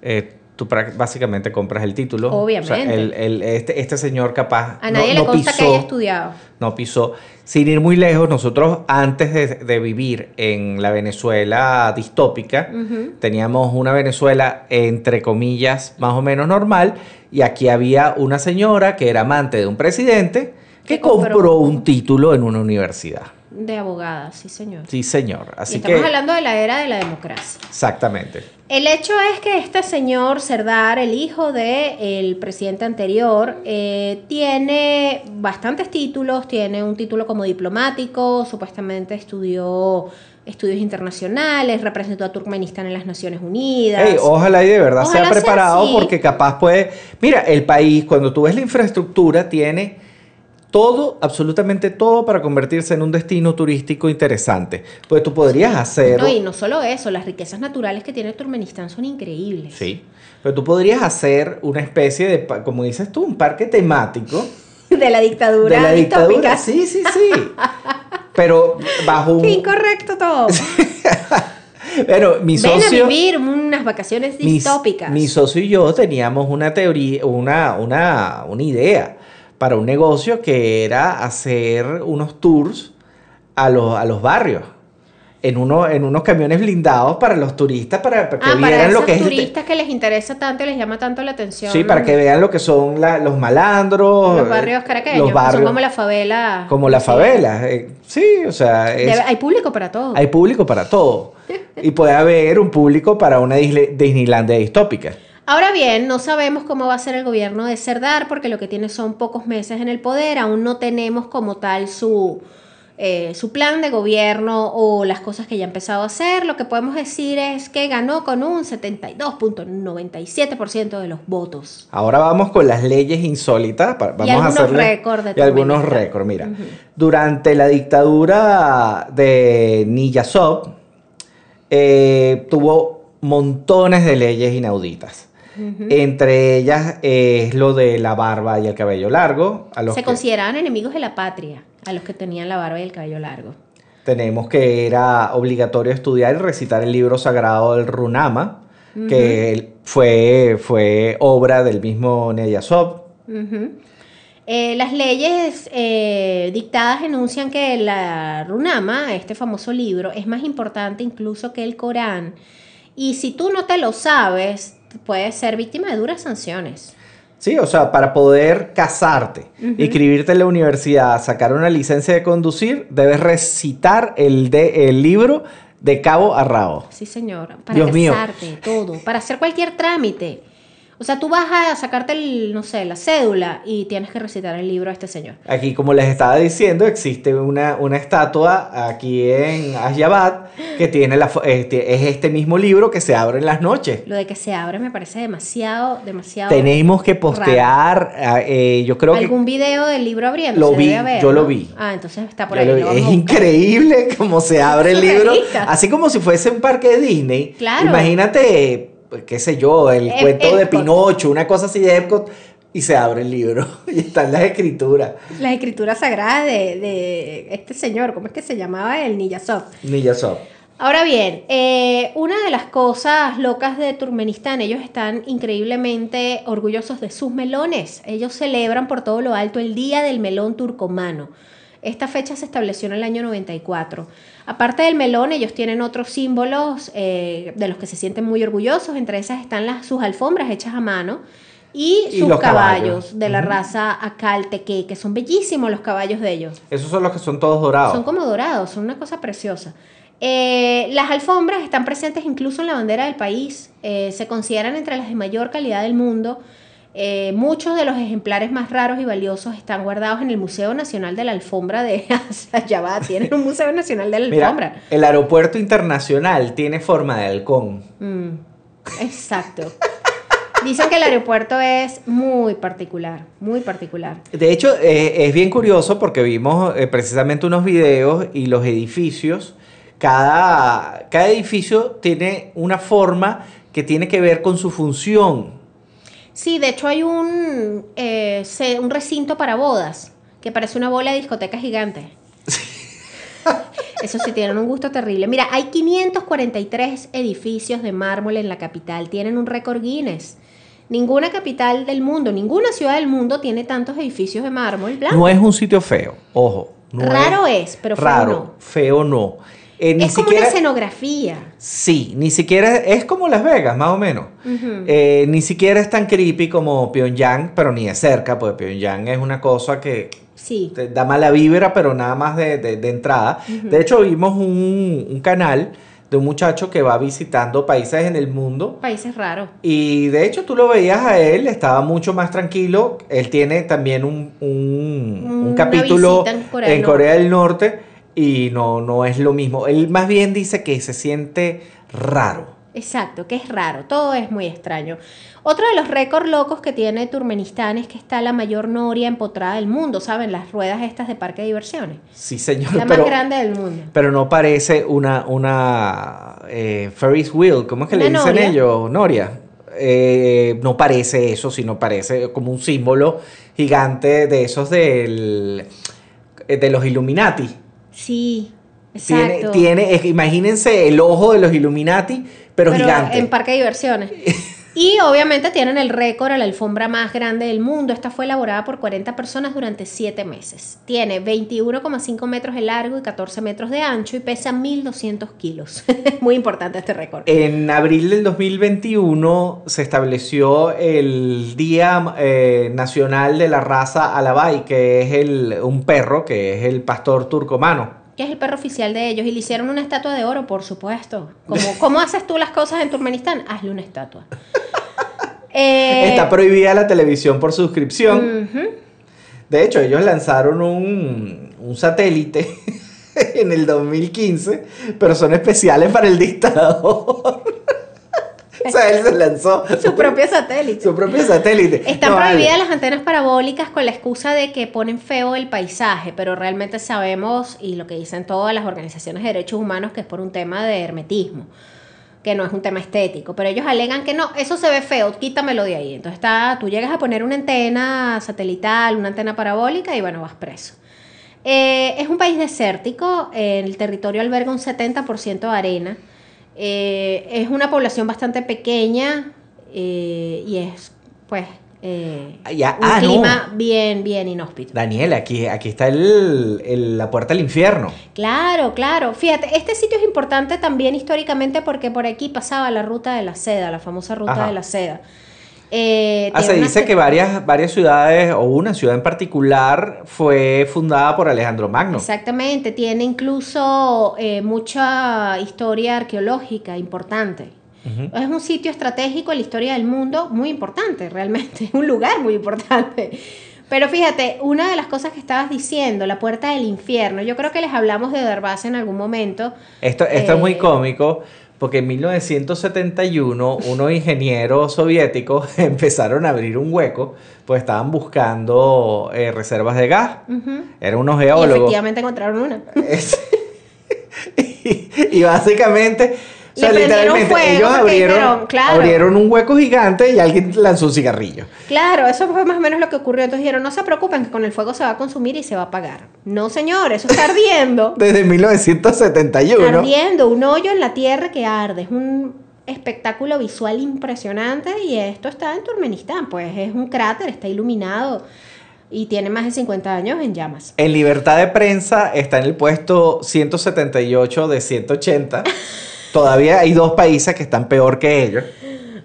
eh, tú básicamente compras el título. O sea, Obviamente. el- el- este, este señor capaz A no- nadie no, le consta que haya estudiado. no pisó. Sin ir muy lejos, nosotros antes de, de vivir en la Venezuela distópica, teníamos una Venezuela entre comillas más o menos normal y aquí había una señora que era amante de un presidente que Que compró. compró un título en una universidad. De abogada, sí señor. Sí, señor. Y Así estamos que, hablando de la era de la democracia. exactamente. El hecho es que este señor Serdar, el hijo del presidente anterior, eh, tiene bastantes títulos, tiene un título como diplomático, supuestamente estudió estudios internacionales, representó a Turkmenistán en las Naciones Unidas. Ojalá y de verdad Ojalá sea preparado porque capaz puede... Mira, el país, cuando tú ves la infraestructura, tiene todo, absolutamente todo para convertirse en un destino turístico interesante. Pues tú podrías hacer... No, y no solo eso, las riquezas naturales que tiene Turkmenistán son increíbles. Sí. Pero tú podrías hacer una especie de, como dices tú, un parque temático De la dictadura. de la dictadura. distópica. Sí, sí, sí. Pero bajo un... Qué incorrecto todo. Bueno, mi Ven a socio... vivir unas vacaciones mi, distópicas. mi socio y yo teníamos una teoría, una, una, una idea para un negocio que era hacer unos tours a los, a los barrios. En, uno, en unos camiones blindados para los turistas, para, para que Ah, para vieran esos lo que es turistas que les interesa tanto les llama tanto la atención. Sí, para que vean lo que son la- los malandros. Los eh, barrios caraqueños, Los que barrios, son como la favela. como la Sí. favela. eh, sí, o sea, es- hay público para todo. hay público para todo. y puede haber un público para una Disney- Disneylandia distópica. Ahora bien, no sabemos cómo va a ser el gobierno de Serdar porque lo que tiene son pocos meses en el poder. Aún no tenemos como tal su, eh, su plan de gobierno o las cosas que ya ha empezado a hacer. Lo que podemos decir es que ganó con un 72.97% de los votos. Ahora vamos con las leyes insólitas. Vamos algunos a hacerle- récords Y algunos récords. Mira, durante la dictadura de Niyazov, eh, tuvo montones de leyes inauditas. Entre ellas es lo de la barba y el cabello largo. A los Se que consideraban enemigos de la patria a los que tenían la barba y el cabello largo. tenemos que era obligatorio estudiar y recitar el libro sagrado del Runama, que fue, fue obra del mismo Niyazov. Ujú. Eh, las leyes eh, dictadas enuncian que la Runama, este famoso libro, es más importante incluso que el Corán. Y si tú no te lo sabes, puedes ser víctima de duras sanciones. Sí, o sea, para poder casarte, inscribirte en la universidad, sacar una licencia de conducir, debes recitar el, de, el libro de cabo a rabo. Sí, señor. Para Dios mío. casarte, todo. Para hacer cualquier trámite. O sea, tú vas a sacarte, el, no sé, la cédula y tienes que recitar el libro a este señor. Aquí, como les estaba diciendo, existe una, una estatua aquí en Ashgabat que tiene la, este, es este mismo libro que se abre en las noches. Lo de que se abre me parece demasiado, demasiado. Tenemos que postear, ah, eh, yo creo que ¿Algún video del libro abriendo? Lo vi, yo lo vi. Ah, entonces está por Yo ahí. lo vi. lo es increíble cómo se abre el libro. Así como si fuese un parque de Disney. Claro. Imagínate, pues, qué sé yo, el Ep- cuento de. Pinocho, una cosa así de Epcot, y se abre el libro. Y están las escrituras. Las escrituras sagradas de, de este señor, ¿cómo es que se llamaba? El Niyazov. Niyazov. Ahora bien, eh, una de las cosas locas de Turkmenistán, ellos están increíblemente orgullosos de sus melones. Ellos celebran por todo lo alto el Día del Melón Turcomano. Esta fecha se estableció en el año 94. Aparte del melón, ellos tienen otros símbolos eh, de los que se sienten muy orgullosos. Entre esas están las, sus alfombras hechas a mano y, Y sus los caballos, caballos. de la raza Acalteque, que son bellísimos los caballos de ellos. Esos son los que son todos dorados. Son como dorados, son una cosa preciosa. Eh, las alfombras están presentes incluso en la bandera del país. Eh, se consideran entre las de mayor calidad del mundo. Eh, muchos de los ejemplares más raros y valiosos están guardados en el Museo Nacional de la Alfombra de Ashgabat. Tienen un Museo Nacional de la Alfombra. Mira, el aeropuerto internacional tiene forma de halcón. Mm, exacto. Dicen que el aeropuerto es muy particular, muy particular. De hecho, eh, es bien curioso porque vimos eh, precisamente unos videos y los edificios. Cada, cada edificio tiene una forma que tiene que ver con su función. Sí, de hecho hay un, eh, se- un recinto para bodas que parece una bola de discoteca gigante. Eso sí, tienen un gusto terrible. Mira, hay 543 edificios de mármol en la capital. Tienen un récord Guinness. Ninguna capital del mundo, ninguna ciudad del mundo tiene tantos edificios de mármol blanco. No es un sitio feo, ojo. no Raro es, pero feo raro, no. feo no. Eh, ni es como siquiera, una escenografía. Sí, ni siquiera es como Las Vegas, más o menos. Eh, ni siquiera es tan creepy como Pyongyang, pero ni de cerca, porque Pyongyang es una cosa que Sí. te da mala vibra, pero nada más de, de- de entrada. De hecho, vimos un, un canal de un muchacho que va visitando países en el mundo. Países raros. Y de hecho tú lo veías a él, estaba mucho más tranquilo. Él tiene también un, un- capítulo Corea en Corea del Norte y no, no es lo mismo. Él más bien dice que se siente raro. Exacto, que es raro, todo es muy extraño. Otro de los récords locos que tiene Turkmenistán es que está la mayor noria empotrada del mundo, ¿saben? Las ruedas estas de parque de diversiones. Sí, señor. La pero, más grande del mundo. pero no parece una, una eh, Ferris wheel. ¿Cómo es que le dicen noria. ellos? Noria. Eh, no parece eso, sino parece como un símbolo gigante de esos del, eh, de los Illuminati. Sí, exacto. tiene, imagínense el ojo de los Illuminati, pero, gigante. en parque de diversiones. Y obviamente tienen el récord a la alfombra más grande del mundo. Esta fue elaborada por 40 personas durante 7 meses. Tiene 21,5 metros de largo y 14 metros de ancho y pesa 1.200 kilos. Muy importante este récord. En abril del 2021 se estableció el Día eh, Nacional de la Raza Alabay, que es el, un perro, que es el pastor turcomano. Que es el perro oficial de ellos, y le hicieron una estatua de oro, por supuesto. Como, ¿Cómo haces tú las cosas en Turkmenistán? Hazle una estatua. Eh, Está prohibida la televisión por suscripción. De hecho, ellos lanzaron un, un satélite en el 2015, pero son especiales para el dictador. o sea, él se lanzó Su propio satélite. su propio satélite. Están No, vale. prohibidas las antenas parabólicas con la excusa de que ponen feo el paisaje, pero realmente sabemos, y lo que dicen todas las organizaciones de derechos humanos, que es por un tema de hermetismo, que no es un tema estético, pero ellos alegan que no, eso se ve feo, quítamelo de ahí. Entonces está, tú llegas a poner una antena satelital, una antena parabólica y bueno, vas preso. Eh, es un país desértico, el territorio alberga un 70% de arena, eh, es una población bastante pequeña eh, y es pues eh, Ya, un ah, no. clima bien, bien inhóspito. Daniel, aquí, aquí está el, el- la puerta al infierno. Claro, claro. Fíjate, este sitio es importante también históricamente porque por aquí pasaba la ruta de la seda, la famosa ruta Ajá. de la seda. Eh, Ah, se dice que varias, varias ciudades, o una ciudad en particular, fue fundada por Alejandro Magno. Exactamente, tiene incluso eh, mucha historia arqueológica importante. Es un sitio estratégico en la historia del mundo muy importante, realmente, un lugar muy importante. Pero fíjate, una de las cosas que estabas diciendo, la puerta del infierno, yo creo que les hablamos de Darvaz en algún momento. Esto, esto es muy Eh, cómico porque en 1971 unos ingenieros soviéticos empezaron a abrir un hueco, pues estaban buscando eh, reservas de gas. Ujú. Eran unos Y geólogos. efectivamente encontraron una. Y básicamente, o sea, Le literalmente, fuego ellos abrieron, dijeron, claro. abrieron un hueco gigante y alguien lanzó un cigarrillo. Claro, eso fue más o menos lo que ocurrió. Entonces dijeron, no se preocupen que con el fuego se va a consumir y se va a apagar. No, señor, eso está ardiendo. Desde 1971. ardiendo, un hoyo en la tierra que arde. Es un espectáculo visual impresionante y esto está en Turkmenistán, pues es un cráter, está iluminado y tiene más de 50 años en llamas. En libertad de prensa está en el puesto 178 de 180. Todavía hay dos países que están peor que ellos.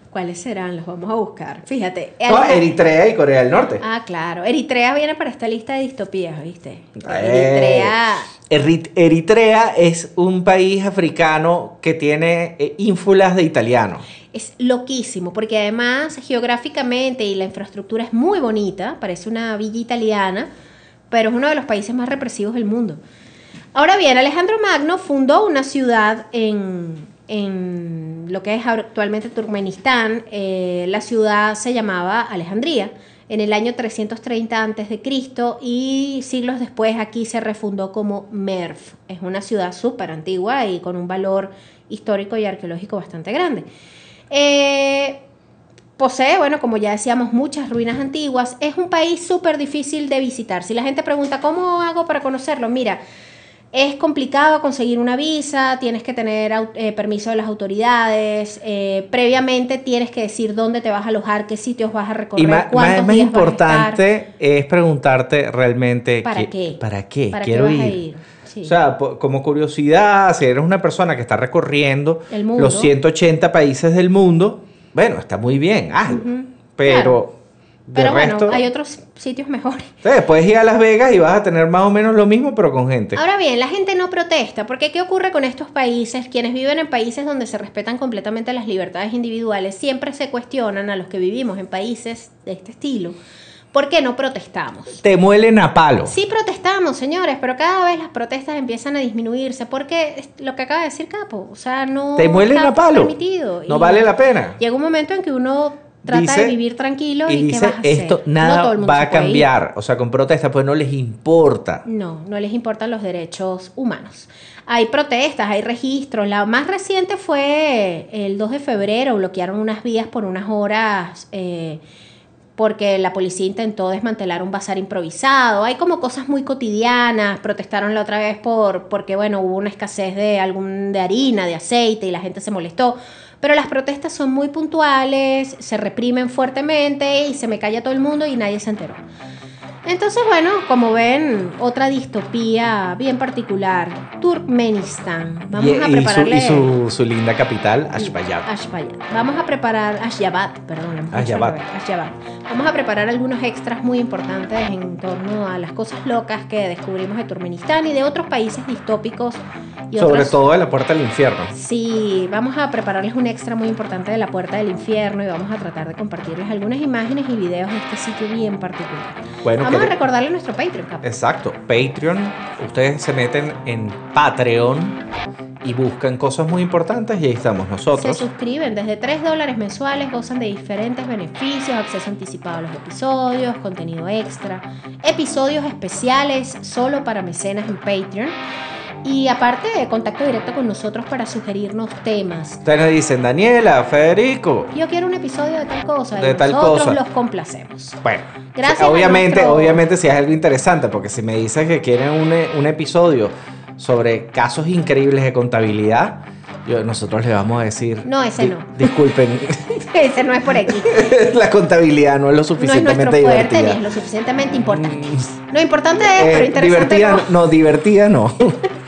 ¿Cuáles serán? Los vamos a buscar. Fíjate. No, Eritrea y Corea del Norte. Ah, claro. Eritrea viene para esta lista de distopías, ¿viste? Eh, Eritrea. Erit- Eritrea es un país africano que tiene eh, ínfulas de italiano. Es loquísimo, porque además geográficamente y la infraestructura es muy bonita, parece una villa italiana, pero es uno de los países más represivos del mundo. Ahora bien, Alejandro Magno fundó una ciudad en, en lo que es actualmente Turkmenistán. Eh, la ciudad se llamaba Alejandría en el año 330 a.C. y siglos después aquí se refundó como Merv. Es una ciudad súper antigua y con un valor histórico y arqueológico bastante grande. Eh, posee, bueno, como ya decíamos, muchas ruinas antiguas. Es un país súper difícil de visitar. Si la gente pregunta, ¿cómo hago para conocerlo? Mira, es complicado conseguir una visa, tienes que tener eh, permiso de las autoridades, eh, previamente tienes que decir dónde te vas a alojar, qué sitios vas a recorrer, Y cuántos más, más días vas a estar. importante es preguntarte realmente ¿Para qué? ¿Para qué? ¿Para qué Quiero vas ir. a ir? Sí. O sea, como curiosidad, si eres una persona que está recorriendo los 180 países del mundo, bueno, está muy bien, hazlo. Pero, Claro. De Pero bueno, resto, hay otros sitios mejores. ¿sabes? puedes ir a Las Vegas y vas a tener más o menos lo mismo, pero con gente. Ahora bien, la gente no protesta, porque ¿qué ocurre con estos países? Quienes viven en países donde se respetan completamente las libertades individuales siempre se cuestionan a los que vivimos en países de este estilo. ¿Por qué no protestamos? Te muelen a palo. Sí protestamos, señores, pero cada vez las protestas empiezan a disminuirse porque lo que acaba de decir Capo, o sea, no Te muelen está a palo. permitido. No Y vale la pena. Llega un momento en que uno trata Dice- de vivir tranquilo y, Y ¿qué dice, vas a hacer? esto nada va a cambiar. O sea, con protesta, pues no les importa. No, no les importan los derechos humanos. Hay protestas, hay registros. La más reciente fue el 2 de febrero, bloquearon unas vías por unas horas eh, porque la policía intentó desmantelar un bazar improvisado. Hay como cosas muy cotidianas. Protestaron la otra vez por porque bueno, hubo una escasez de algún de harina, de aceite y la gente se molestó. Pero las protestas son muy puntuales, se reprimen fuertemente y se me calla todo el mundo y nadie se enteró. Entonces, bueno, como ven, otra distopía bien particular, Turkmenistán. Vamos y, a y su, prepararle y su, su linda capital, Ashbayat. Ashgabat. Vamos a preparar Ashgabat, perdón. Ashgabat. Ashgabat. Vamos a preparar algunos extras muy importantes en torno a las cosas locas que descubrimos de Turkmenistán y de otros países distópicos y Sobre otras todo de la puerta del infierno. Sí, vamos a prepararles un extra muy importante de la Puerta del Infierno y vamos a tratar de compartirles algunas imágenes y videos de este sitio bien particular. Bueno, vamos a que- recordarle nuestro Patreon, Capo. Exacto, Patreon. Ustedes se meten en Patreon y buscan cosas muy importantes y ahí estamos Se nosotros. suscriben desde 3 dólares mensuales, gozan de diferentes beneficios, acceso anticipado a los episodios, contenido extra, episodios especiales solo para mecenas en Patreon y aparte contacto directo con nosotros para sugerirnos temas. Ustedes nos dicen, Daniela, Federico. Yo quiero un episodio de tal cosa y De tal nosotros cosa. los complacemos. Bueno, Gracias obviamente, nuestro- obviamente si es algo interesante, porque si me dices que quieren un, e- un episodio sobre casos increíbles de contabilidad, yo- nosotros le vamos a decir. No, ese "Di- no. Disculpen, Ese no es por aquí. la contabilidad no es lo No es suficientemente fuerte ni divertida. es lo suficientemente importante. Lo importante es, pero Eh, interesante divertida, no. no, divertida no.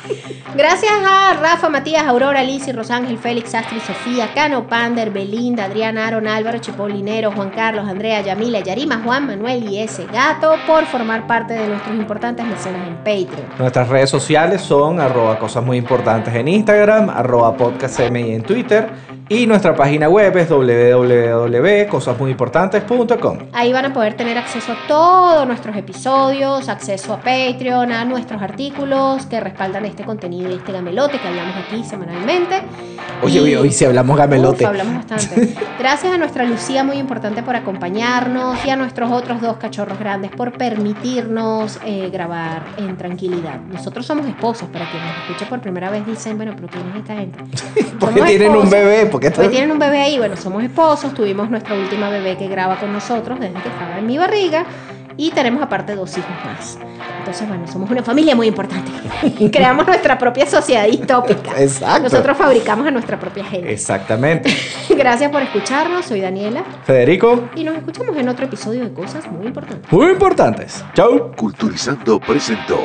Gracias a Rafa, Matías, Aurora, Lizzy, Rosángel, Félix, Astrid, Sofía, Cano, Pander, Belinda, Adrián, Aaron, Álvaro, Chipolinero, Juan Carlos, Andrea, Yamila, Yarima, Juan, Manuel y ese gato por formar parte de nuestros importantes mecenas en Patreon. Nuestras redes sociales son arroba cosas muy importantes en Instagram, arroba podcastmi en Twitter y nuestra página web es www.cosasmuyimportantes.com. Ahí van a poder tener acceso a todos nuestros episodios, acceso a Patreon, a nuestros artículos que respaldan este contenido y este gamelote que hablamos aquí semanalmente. Oye, Y- hoy, hoy sí hablamos gamelote. Uf, hablamos bastante. Gracias a nuestra Lucía, muy importante por acompañarnos, y a nuestros otros dos cachorros grandes por permitirnos eh, grabar en tranquilidad. Nosotros somos esposos, para quienes nos escuchen por primera vez dicen, bueno, pero ¿quién es esta gente? Porque tienen un esposos. bebé, porque Porque tienen un bebé ahí, bueno, somos esposos, tuvimos nuestra última bebé que graba con nosotros desde que estaba en mi barriga y tenemos aparte dos hijos más. Entonces, bueno, somos una familia muy importante. Creamos nuestra propia sociedad distópica. Exacto. Nosotros fabricamos a nuestra propia gente. Exactamente. Gracias por escucharnos, soy Daniela Federico, y nos escuchamos en otro episodio de Cosas Muy Importantes. muy importantes. Chau. Culturizando presentó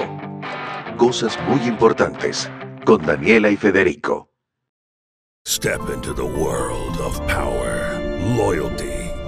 Cosas muy importantes con Daniela y Federico. Step into the world of power, loyalty,